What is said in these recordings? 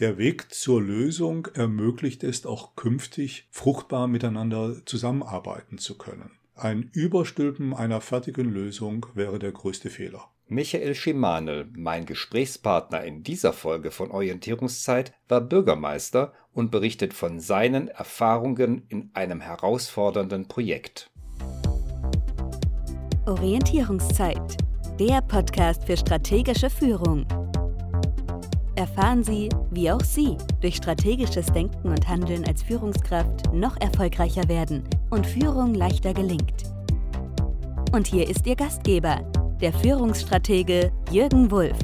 Der Weg zur Lösung ermöglicht es auch künftig fruchtbar miteinander zusammenarbeiten zu können. Ein Überstülpen einer fertigen Lösung wäre der größte Fehler. Michael Schimanel, mein Gesprächspartner in dieser Folge von Orientierungszeit, war Bürgermeister und berichtet von seinen Erfahrungen in einem herausfordernden Projekt. Orientierungszeit, der Podcast für strategische Führung. Erfahren Sie, wie auch Sie durch strategisches Denken und Handeln als Führungskraft noch erfolgreicher werden und Führung leichter gelingt. Und hier ist Ihr Gastgeber, der Führungsstratege Jürgen Wulff.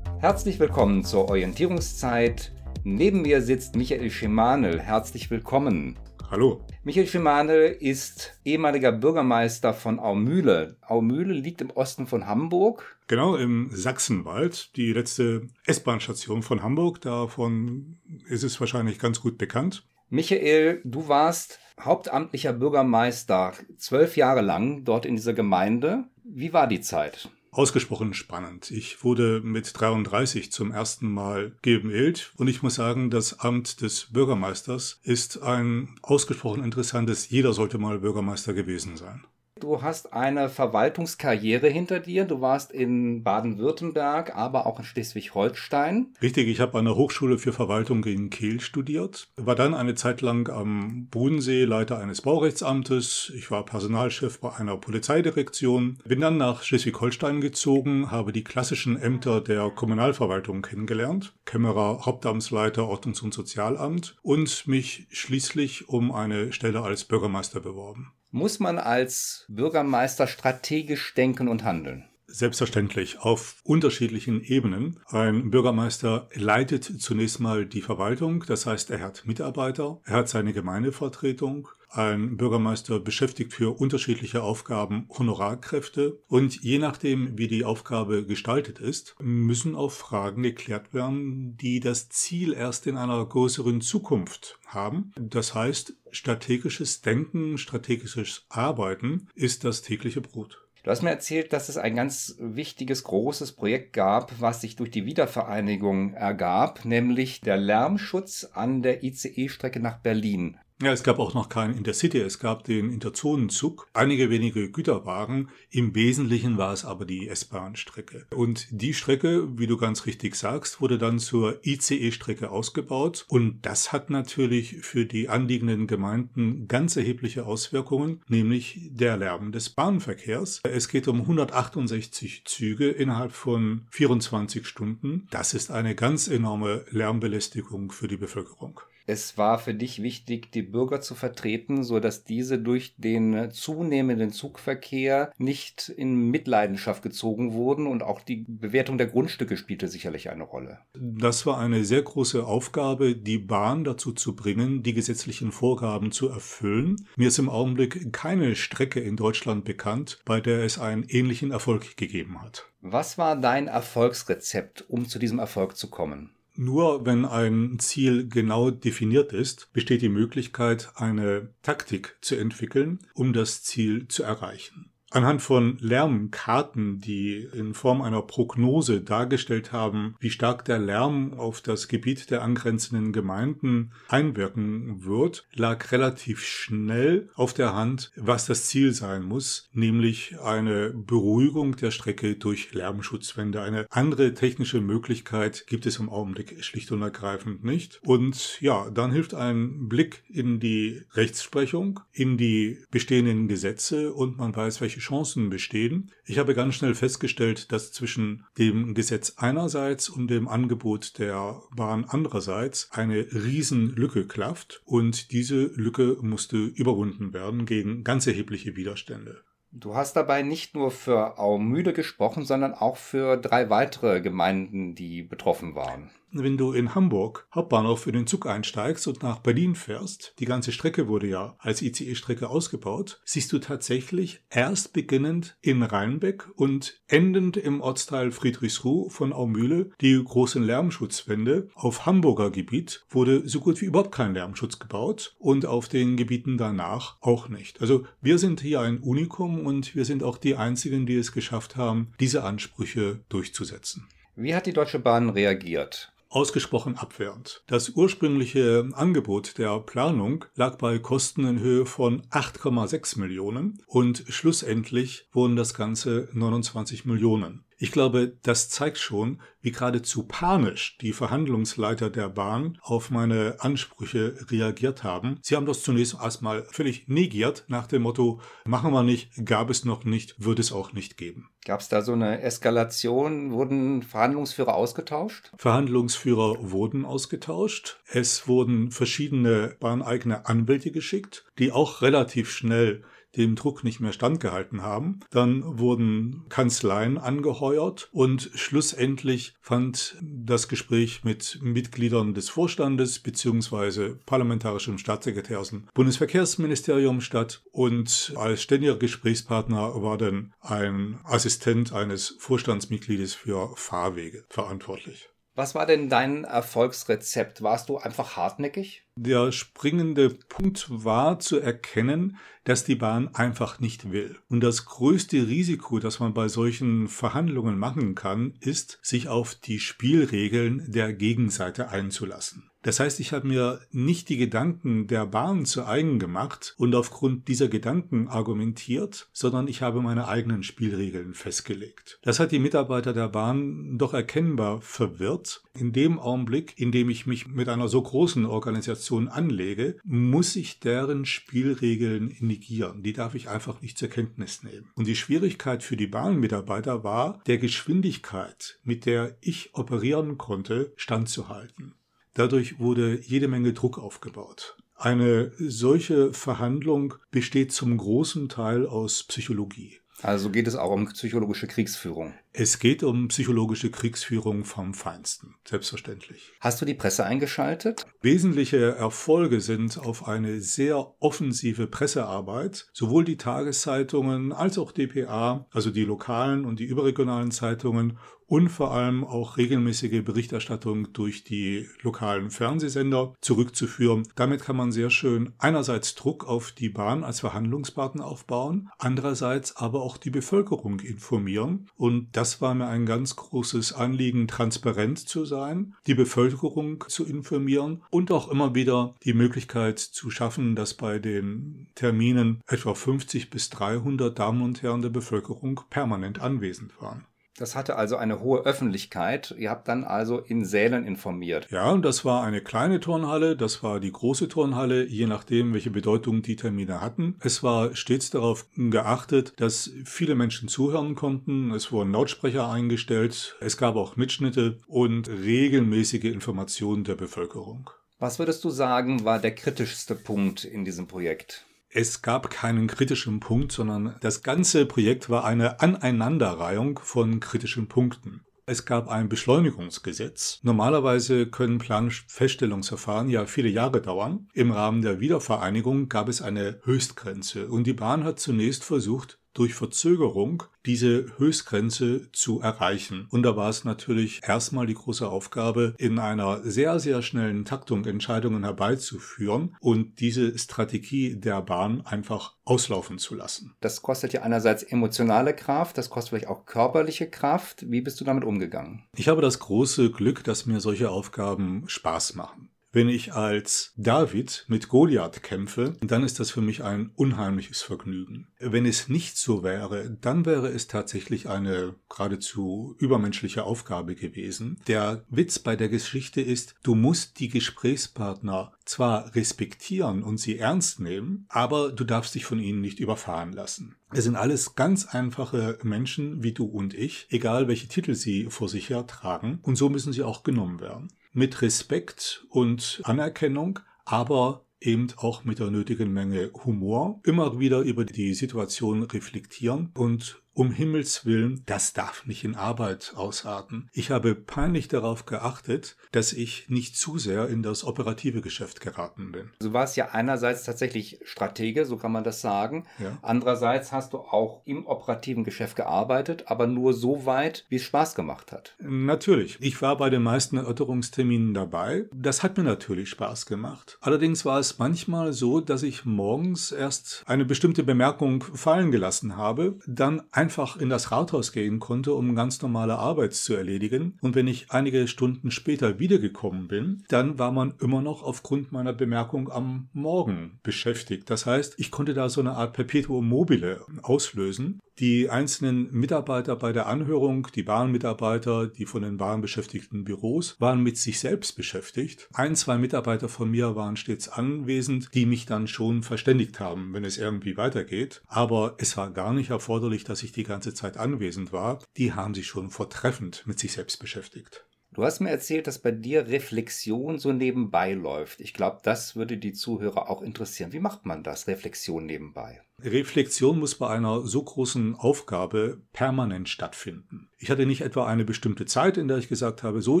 Herzlich willkommen zur Orientierungszeit. Neben mir sitzt Michael Schimanel. Herzlich willkommen. Hallo. Michael Schimanel ist ehemaliger Bürgermeister von Aumühle. Aumühle liegt im Osten von Hamburg. Genau, im Sachsenwald, die letzte S-Bahn-Station von Hamburg. Davon ist es wahrscheinlich ganz gut bekannt. Michael, du warst hauptamtlicher Bürgermeister zwölf Jahre lang dort in dieser Gemeinde. Wie war die Zeit? Ausgesprochen spannend. Ich wurde mit 33 zum ersten Mal gewählt und ich muss sagen, das Amt des Bürgermeisters ist ein ausgesprochen interessantes. Jeder sollte mal Bürgermeister gewesen sein. Du hast eine Verwaltungskarriere hinter dir. Du warst in Baden-Württemberg, aber auch in Schleswig-Holstein. Richtig, ich habe an der Hochschule für Verwaltung in Kiel studiert, war dann eine Zeit lang am Bodensee Leiter eines Baurechtsamtes. Ich war Personalchef bei einer Polizeidirektion, bin dann nach Schleswig-Holstein gezogen, habe die klassischen Ämter der Kommunalverwaltung kennengelernt, Kämmerer, Hauptamtsleiter, Ordnungs- und Sozialamt und mich schließlich um eine Stelle als Bürgermeister beworben. Muss man als Bürgermeister strategisch denken und handeln? Selbstverständlich auf unterschiedlichen Ebenen. Ein Bürgermeister leitet zunächst mal die Verwaltung, das heißt, er hat Mitarbeiter, er hat seine Gemeindevertretung, ein Bürgermeister beschäftigt für unterschiedliche Aufgaben Honorarkräfte und je nachdem, wie die Aufgabe gestaltet ist, müssen auch Fragen geklärt werden, die das Ziel erst in einer größeren Zukunft haben. Das heißt, strategisches Denken, strategisches Arbeiten ist das tägliche Brot. Du hast mir erzählt, dass es ein ganz wichtiges, großes Projekt gab, was sich durch die Wiedervereinigung ergab, nämlich der Lärmschutz an der ICE-Strecke nach Berlin. Ja, es gab auch noch keinen Intercity, es gab den Interzonenzug, einige wenige Güterwagen. Im Wesentlichen war es aber die S-Bahn-Strecke. Und die Strecke, wie du ganz richtig sagst, wurde dann zur ICE-Strecke ausgebaut. Und das hat natürlich für die anliegenden Gemeinden ganz erhebliche Auswirkungen, nämlich der Lärm des Bahnverkehrs. Es geht um 168 Züge innerhalb von 24 Stunden. Das ist eine ganz enorme Lärmbelästigung für die Bevölkerung. Es war für dich wichtig, die Bürger zu vertreten, so dass diese durch den zunehmenden Zugverkehr nicht in Mitleidenschaft gezogen wurden und auch die Bewertung der Grundstücke spielte sicherlich eine Rolle. Das war eine sehr große Aufgabe, die Bahn dazu zu bringen, die gesetzlichen Vorgaben zu erfüllen. Mir ist im Augenblick keine Strecke in Deutschland bekannt, bei der es einen ähnlichen Erfolg gegeben hat. Was war dein Erfolgsrezept, um zu diesem Erfolg zu kommen? Nur wenn ein Ziel genau definiert ist, besteht die Möglichkeit, eine Taktik zu entwickeln, um das Ziel zu erreichen. Anhand von Lärmkarten, die in Form einer Prognose dargestellt haben, wie stark der Lärm auf das Gebiet der angrenzenden Gemeinden einwirken wird, lag relativ schnell auf der Hand, was das Ziel sein muss, nämlich eine Beruhigung der Strecke durch Lärmschutzwände. Eine andere technische Möglichkeit gibt es im Augenblick schlicht und ergreifend nicht. Und ja, dann hilft ein Blick in die Rechtsprechung, in die bestehenden Gesetze und man weiß, welche Chancen bestehen. Ich habe ganz schnell festgestellt, dass zwischen dem Gesetz einerseits und dem Angebot der Bahn andererseits eine Riesenlücke klafft und diese Lücke musste überwunden werden gegen ganz erhebliche Widerstände. Du hast dabei nicht nur für Aumühle gesprochen, sondern auch für drei weitere Gemeinden, die betroffen waren wenn du in Hamburg Hauptbahnhof in den Zug einsteigst und nach Berlin fährst, die ganze Strecke wurde ja als ICE-Strecke ausgebaut, siehst du tatsächlich erst beginnend in Rheinbeck und endend im Ortsteil Friedrichsruh von Aumühle die großen Lärmschutzwände. Auf Hamburger Gebiet wurde so gut wie überhaupt kein Lärmschutz gebaut und auf den Gebieten danach auch nicht. Also wir sind hier ein Unikum und wir sind auch die einzigen, die es geschafft haben, diese Ansprüche durchzusetzen. Wie hat die Deutsche Bahn reagiert? Ausgesprochen abwehrend. Das ursprüngliche Angebot der Planung lag bei Kosten in Höhe von 8,6 Millionen und schlussendlich wurden das Ganze 29 Millionen. Ich glaube, das zeigt schon, wie geradezu panisch die Verhandlungsleiter der Bahn auf meine Ansprüche reagiert haben. Sie haben das zunächst erstmal völlig negiert nach dem Motto, machen wir nicht, gab es noch nicht, wird es auch nicht geben. Gab es da so eine Eskalation? Wurden Verhandlungsführer ausgetauscht? Verhandlungsführer wurden ausgetauscht. Es wurden verschiedene bahneigene Anwälte geschickt, die auch relativ schnell dem Druck nicht mehr standgehalten haben. Dann wurden Kanzleien angeheuert und schlussendlich fand das Gespräch mit Mitgliedern des Vorstandes bzw. parlamentarischem Staatssekretär aus dem Bundesverkehrsministerium statt und als ständiger Gesprächspartner war dann ein Assistent eines Vorstandsmitgliedes für Fahrwege verantwortlich. Was war denn dein Erfolgsrezept? Warst du einfach hartnäckig? Der springende Punkt war zu erkennen, dass die Bahn einfach nicht will. Und das größte Risiko, das man bei solchen Verhandlungen machen kann, ist, sich auf die Spielregeln der Gegenseite einzulassen. Das heißt, ich habe mir nicht die Gedanken der Bahn zu eigen gemacht und aufgrund dieser Gedanken argumentiert, sondern ich habe meine eigenen Spielregeln festgelegt. Das hat die Mitarbeiter der Bahn doch erkennbar verwirrt. In dem Augenblick, in dem ich mich mit einer so großen Organisation anlege, muss ich deren Spielregeln negieren. Die darf ich einfach nicht zur Kenntnis nehmen. Und die Schwierigkeit für die Bahnmitarbeiter war, der Geschwindigkeit, mit der ich operieren konnte, standzuhalten. Dadurch wurde jede Menge Druck aufgebaut. Eine solche Verhandlung besteht zum großen Teil aus Psychologie. Also geht es auch um psychologische Kriegsführung. Es geht um psychologische Kriegsführung vom Feinsten, selbstverständlich. Hast du die Presse eingeschaltet? Wesentliche Erfolge sind auf eine sehr offensive Pressearbeit. Sowohl die Tageszeitungen als auch DPA, also die lokalen und die überregionalen Zeitungen und vor allem auch regelmäßige Berichterstattung durch die lokalen Fernsehsender zurückzuführen. Damit kann man sehr schön einerseits Druck auf die Bahn als Verhandlungspartner aufbauen, andererseits aber auch die Bevölkerung informieren. Und das war mir ein ganz großes Anliegen, transparent zu sein, die Bevölkerung zu informieren und auch immer wieder die Möglichkeit zu schaffen, dass bei den Terminen etwa 50 bis 300 Damen und Herren der Bevölkerung permanent anwesend waren. Das hatte also eine hohe Öffentlichkeit. Ihr habt dann also in Sälen informiert. Ja, und das war eine kleine Turnhalle, das war die große Turnhalle, je nachdem, welche Bedeutung die Termine hatten. Es war stets darauf geachtet, dass viele Menschen zuhören konnten. Es wurden Lautsprecher eingestellt. Es gab auch Mitschnitte und regelmäßige Informationen der Bevölkerung. Was würdest du sagen, war der kritischste Punkt in diesem Projekt? Es gab keinen kritischen Punkt, sondern das ganze Projekt war eine Aneinanderreihung von kritischen Punkten. Es gab ein Beschleunigungsgesetz. Normalerweise können Planfeststellungsverfahren ja viele Jahre dauern. Im Rahmen der Wiedervereinigung gab es eine Höchstgrenze und die Bahn hat zunächst versucht, durch Verzögerung diese Höchstgrenze zu erreichen. Und da war es natürlich erstmal die große Aufgabe, in einer sehr, sehr schnellen Taktung Entscheidungen herbeizuführen und diese Strategie der Bahn einfach auslaufen zu lassen. Das kostet ja einerseits emotionale Kraft, das kostet vielleicht auch körperliche Kraft. Wie bist du damit umgegangen? Ich habe das große Glück, dass mir solche Aufgaben Spaß machen. Wenn ich als David mit Goliath kämpfe, dann ist das für mich ein unheimliches Vergnügen. Wenn es nicht so wäre, dann wäre es tatsächlich eine geradezu übermenschliche Aufgabe gewesen. Der Witz bei der Geschichte ist, du musst die Gesprächspartner zwar respektieren und sie ernst nehmen, aber du darfst dich von ihnen nicht überfahren lassen. Es sind alles ganz einfache Menschen wie du und ich, egal welche Titel sie vor sich her tragen, und so müssen sie auch genommen werden mit Respekt und Anerkennung, aber eben auch mit der nötigen Menge Humor, immer wieder über die Situation reflektieren und um Himmels willen, das darf nicht in Arbeit ausarten. Ich habe peinlich darauf geachtet, dass ich nicht zu sehr in das operative Geschäft geraten bin. Du warst ja einerseits tatsächlich Stratege, so kann man das sagen. Ja. Andererseits hast du auch im operativen Geschäft gearbeitet, aber nur so weit, wie es Spaß gemacht hat. Natürlich. Ich war bei den meisten Erörterungsterminen dabei. Das hat mir natürlich Spaß gemacht. Allerdings war es manchmal so, dass ich morgens erst eine bestimmte Bemerkung fallen gelassen habe, dann einfach in das Rathaus gehen konnte, um ganz normale Arbeit zu erledigen. Und wenn ich einige Stunden später wiedergekommen bin, dann war man immer noch aufgrund meiner Bemerkung am Morgen beschäftigt. Das heißt, ich konnte da so eine Art Perpetuum mobile auslösen die einzelnen Mitarbeiter bei der Anhörung, die Bahnmitarbeiter, die von den bahnbeschäftigten Büros, waren mit sich selbst beschäftigt. Ein, zwei Mitarbeiter von mir waren stets anwesend, die mich dann schon verständigt haben, wenn es irgendwie weitergeht. Aber es war gar nicht erforderlich, dass ich die ganze Zeit anwesend war. Die haben sich schon vortreffend mit sich selbst beschäftigt. Du hast mir erzählt, dass bei dir Reflexion so nebenbei läuft. Ich glaube, das würde die Zuhörer auch interessieren. Wie macht man das, Reflexion nebenbei? Reflexion muss bei einer so großen Aufgabe permanent stattfinden. Ich hatte nicht etwa eine bestimmte Zeit, in der ich gesagt habe, so,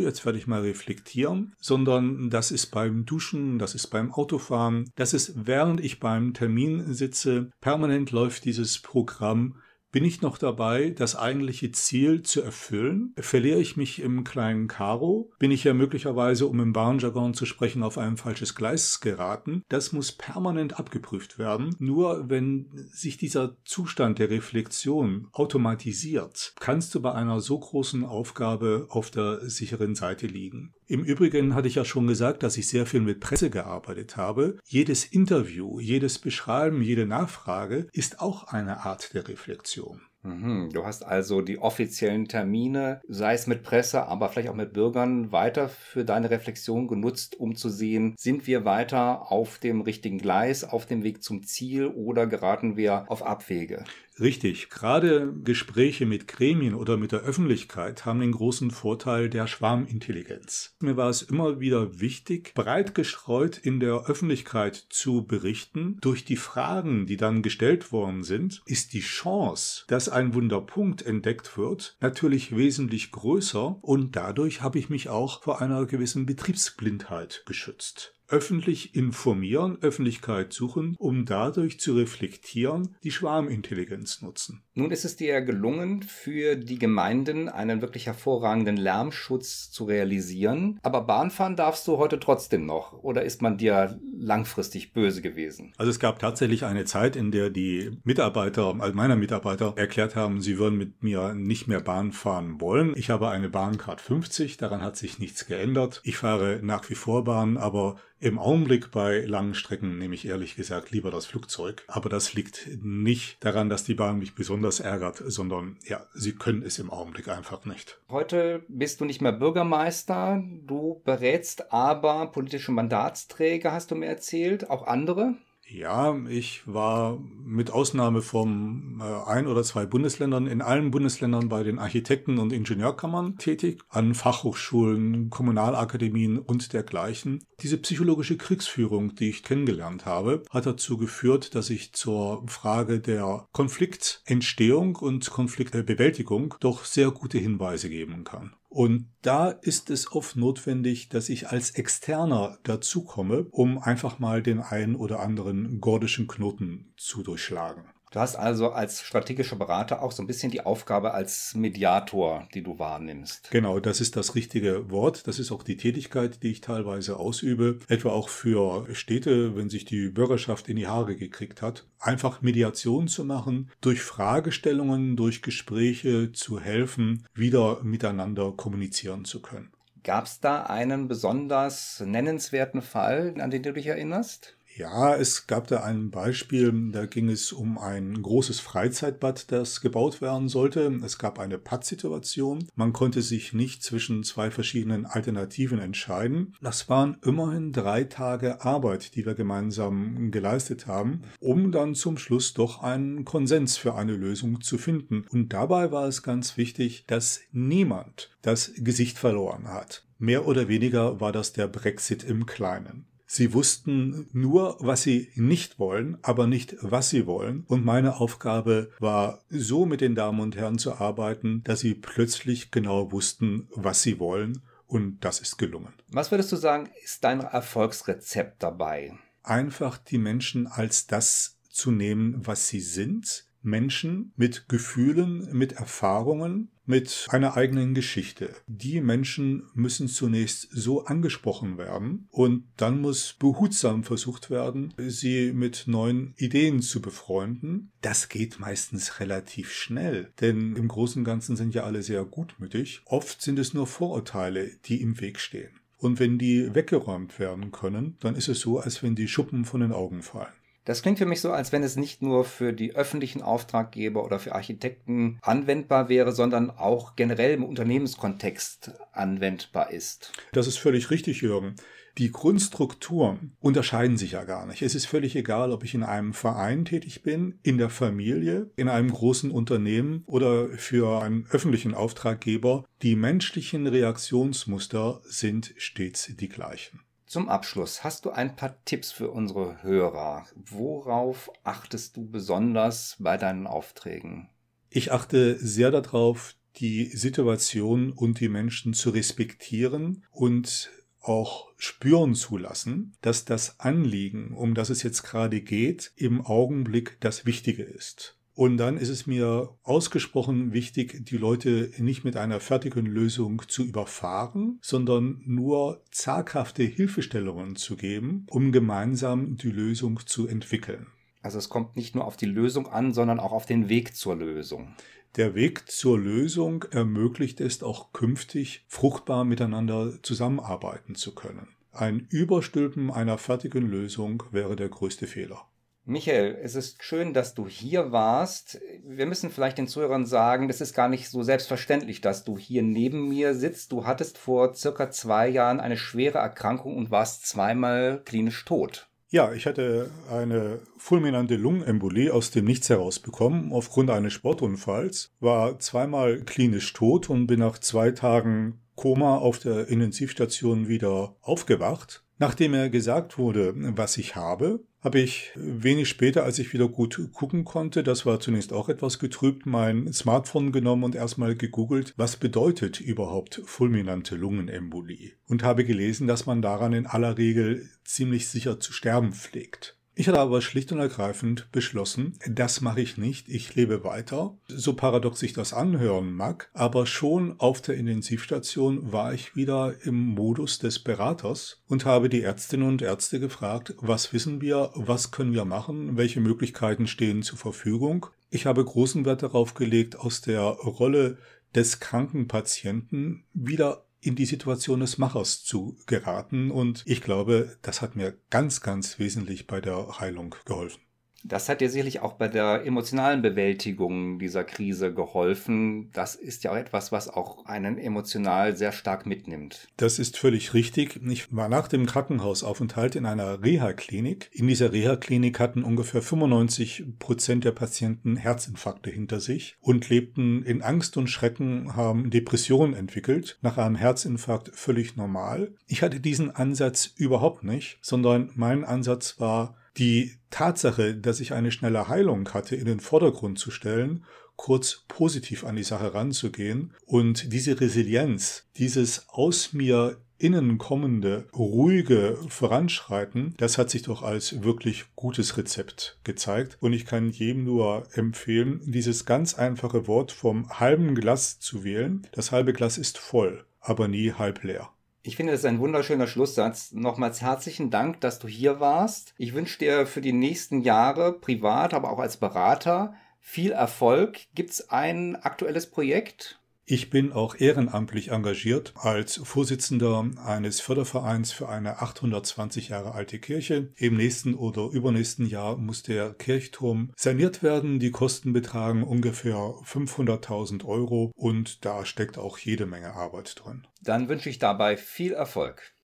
jetzt werde ich mal reflektieren, sondern das ist beim Duschen, das ist beim Autofahren, das ist während ich beim Termin sitze, permanent läuft dieses Programm bin ich noch dabei, das eigentliche Ziel zu erfüllen? Verliere ich mich im kleinen Karo? Bin ich ja möglicherweise, um im Bahnjargon zu sprechen, auf ein falsches Gleis geraten? Das muss permanent abgeprüft werden. Nur wenn sich dieser Zustand der Reflexion automatisiert, kannst du bei einer so großen Aufgabe auf der sicheren Seite liegen. Im Übrigen hatte ich ja schon gesagt, dass ich sehr viel mit Presse gearbeitet habe. Jedes Interview, jedes Beschreiben, jede Nachfrage ist auch eine Art der Reflexion. Mhm. Du hast also die offiziellen Termine, sei es mit Presse, aber vielleicht auch mit Bürgern, weiter für deine Reflexion genutzt, um zu sehen, sind wir weiter auf dem richtigen Gleis, auf dem Weg zum Ziel oder geraten wir auf Abwege? Richtig. Gerade Gespräche mit Gremien oder mit der Öffentlichkeit haben den großen Vorteil der Schwarmintelligenz. Mir war es immer wieder wichtig, breit gestreut in der Öffentlichkeit zu berichten. Durch die Fragen, die dann gestellt worden sind, ist die Chance, dass ein Wunderpunkt entdeckt wird, natürlich wesentlich größer und dadurch habe ich mich auch vor einer gewissen Betriebsblindheit geschützt öffentlich informieren, Öffentlichkeit suchen, um dadurch zu reflektieren, die Schwarmintelligenz nutzen. Nun ist es dir gelungen, für die Gemeinden einen wirklich hervorragenden Lärmschutz zu realisieren. Aber Bahnfahren darfst du heute trotzdem noch. Oder ist man dir langfristig böse gewesen? Also es gab tatsächlich eine Zeit, in der die Mitarbeiter, also meiner Mitarbeiter, erklärt haben, sie würden mit mir nicht mehr Bahn fahren wollen. Ich habe eine Bahncard 50, daran hat sich nichts geändert. Ich fahre nach wie vor Bahn, aber im Augenblick bei langen Strecken nehme ich ehrlich gesagt lieber das Flugzeug. Aber das liegt nicht daran, dass die Bahn mich besonders ärgert, sondern ja, sie können es im Augenblick einfach nicht. Heute bist du nicht mehr Bürgermeister, du berätst aber politische Mandatsträger, hast du mir erzählt, auch andere? Ja, ich war mit Ausnahme von äh, ein oder zwei Bundesländern in allen Bundesländern bei den Architekten- und Ingenieurkammern tätig, an Fachhochschulen, Kommunalakademien und dergleichen. Diese psychologische Kriegsführung, die ich kennengelernt habe, hat dazu geführt, dass ich zur Frage der Konfliktentstehung und Konfliktbewältigung doch sehr gute Hinweise geben kann. Und da ist es oft notwendig, dass ich als Externer dazukomme, um einfach mal den einen oder anderen gordischen Knoten zu durchschlagen. Du hast also als strategischer Berater auch so ein bisschen die Aufgabe als Mediator, die du wahrnimmst. Genau, das ist das richtige Wort. Das ist auch die Tätigkeit, die ich teilweise ausübe. Etwa auch für Städte, wenn sich die Bürgerschaft in die Haare gekriegt hat. Einfach Mediation zu machen, durch Fragestellungen, durch Gespräche zu helfen, wieder miteinander kommunizieren zu können. Gab es da einen besonders nennenswerten Fall, an den du dich erinnerst? Ja, es gab da ein Beispiel, da ging es um ein großes Freizeitbad, das gebaut werden sollte. Es gab eine Pattsituation. Man konnte sich nicht zwischen zwei verschiedenen Alternativen entscheiden. Das waren immerhin drei Tage Arbeit, die wir gemeinsam geleistet haben, um dann zum Schluss doch einen Konsens für eine Lösung zu finden. Und dabei war es ganz wichtig, dass niemand das Gesicht verloren hat. Mehr oder weniger war das der Brexit im Kleinen. Sie wussten nur, was sie nicht wollen, aber nicht, was sie wollen. Und meine Aufgabe war, so mit den Damen und Herren zu arbeiten, dass sie plötzlich genau wussten, was sie wollen. Und das ist gelungen. Was würdest du sagen, ist dein Erfolgsrezept dabei? Einfach die Menschen als das zu nehmen, was sie sind, Menschen mit Gefühlen, mit Erfahrungen, mit einer eigenen Geschichte. Die Menschen müssen zunächst so angesprochen werden und dann muss behutsam versucht werden, sie mit neuen Ideen zu befreunden. Das geht meistens relativ schnell, denn im Großen und Ganzen sind ja alle sehr gutmütig. Oft sind es nur Vorurteile, die im Weg stehen. Und wenn die weggeräumt werden können, dann ist es so, als wenn die Schuppen von den Augen fallen. Das klingt für mich so, als wenn es nicht nur für die öffentlichen Auftraggeber oder für Architekten anwendbar wäre, sondern auch generell im Unternehmenskontext anwendbar ist. Das ist völlig richtig, Jürgen. Die Grundstrukturen unterscheiden sich ja gar nicht. Es ist völlig egal, ob ich in einem Verein tätig bin, in der Familie, in einem großen Unternehmen oder für einen öffentlichen Auftraggeber. Die menschlichen Reaktionsmuster sind stets die gleichen. Zum Abschluss hast du ein paar Tipps für unsere Hörer. Worauf achtest du besonders bei deinen Aufträgen? Ich achte sehr darauf, die Situation und die Menschen zu respektieren und auch spüren zu lassen, dass das Anliegen, um das es jetzt gerade geht, im Augenblick das Wichtige ist. Und dann ist es mir ausgesprochen wichtig, die Leute nicht mit einer fertigen Lösung zu überfahren, sondern nur zaghafte Hilfestellungen zu geben, um gemeinsam die Lösung zu entwickeln. Also es kommt nicht nur auf die Lösung an, sondern auch auf den Weg zur Lösung. Der Weg zur Lösung ermöglicht es auch künftig, fruchtbar miteinander zusammenarbeiten zu können. Ein Überstülpen einer fertigen Lösung wäre der größte Fehler. Michael, es ist schön, dass du hier warst. Wir müssen vielleicht den Zuhörern sagen, das ist gar nicht so selbstverständlich, dass du hier neben mir sitzt. Du hattest vor circa zwei Jahren eine schwere Erkrankung und warst zweimal klinisch tot. Ja, ich hatte eine fulminante Lungenembolie aus dem Nichts heraus bekommen aufgrund eines Sportunfalls, war zweimal klinisch tot und bin nach zwei Tagen Koma auf der Intensivstation wieder aufgewacht. Nachdem mir gesagt wurde, was ich habe, habe ich wenig später, als ich wieder gut gucken konnte, das war zunächst auch etwas getrübt, mein Smartphone genommen und erstmal gegoogelt, was bedeutet überhaupt fulminante Lungenembolie und habe gelesen, dass man daran in aller Regel ziemlich sicher zu sterben pflegt. Ich hatte aber schlicht und ergreifend beschlossen, das mache ich nicht, ich lebe weiter. So paradox sich das anhören mag, aber schon auf der Intensivstation war ich wieder im Modus des Beraters und habe die Ärztinnen und Ärzte gefragt, was wissen wir, was können wir machen, welche Möglichkeiten stehen zur Verfügung. Ich habe großen Wert darauf gelegt, aus der Rolle des kranken Patienten wieder in die Situation des Machers zu geraten. Und ich glaube, das hat mir ganz, ganz wesentlich bei der Heilung geholfen. Das hat dir sicherlich auch bei der emotionalen Bewältigung dieser Krise geholfen. Das ist ja auch etwas, was auch einen emotional sehr stark mitnimmt. Das ist völlig richtig. Ich war nach dem Krankenhausaufenthalt in einer Reha-Klinik. In dieser Reha-Klinik hatten ungefähr 95 Prozent der Patienten Herzinfarkte hinter sich und lebten in Angst und Schrecken, haben Depressionen entwickelt. Nach einem Herzinfarkt völlig normal. Ich hatte diesen Ansatz überhaupt nicht, sondern mein Ansatz war, die Tatsache, dass ich eine schnelle Heilung hatte, in den Vordergrund zu stellen, kurz positiv an die Sache ranzugehen und diese Resilienz, dieses aus mir innen kommende, ruhige Voranschreiten, das hat sich doch als wirklich gutes Rezept gezeigt. Und ich kann jedem nur empfehlen, dieses ganz einfache Wort vom halben Glas zu wählen. Das halbe Glas ist voll, aber nie halb leer. Ich finde, das ist ein wunderschöner Schlusssatz. Nochmals herzlichen Dank, dass du hier warst. Ich wünsche dir für die nächsten Jahre, privat, aber auch als Berater, viel Erfolg. Gibt es ein aktuelles Projekt? Ich bin auch ehrenamtlich engagiert als Vorsitzender eines Fördervereins für eine 820 Jahre alte Kirche. Im nächsten oder übernächsten Jahr muss der Kirchturm saniert werden. Die Kosten betragen ungefähr 500.000 Euro und da steckt auch jede Menge Arbeit drin. Dann wünsche ich dabei viel Erfolg.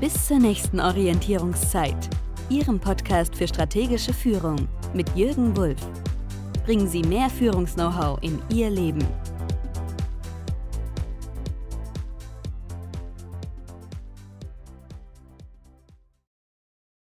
Bis zur nächsten Orientierungszeit. Ihrem Podcast für strategische Führung mit Jürgen Wulff bringen Sie mehr Führungs-Know-how in Ihr Leben.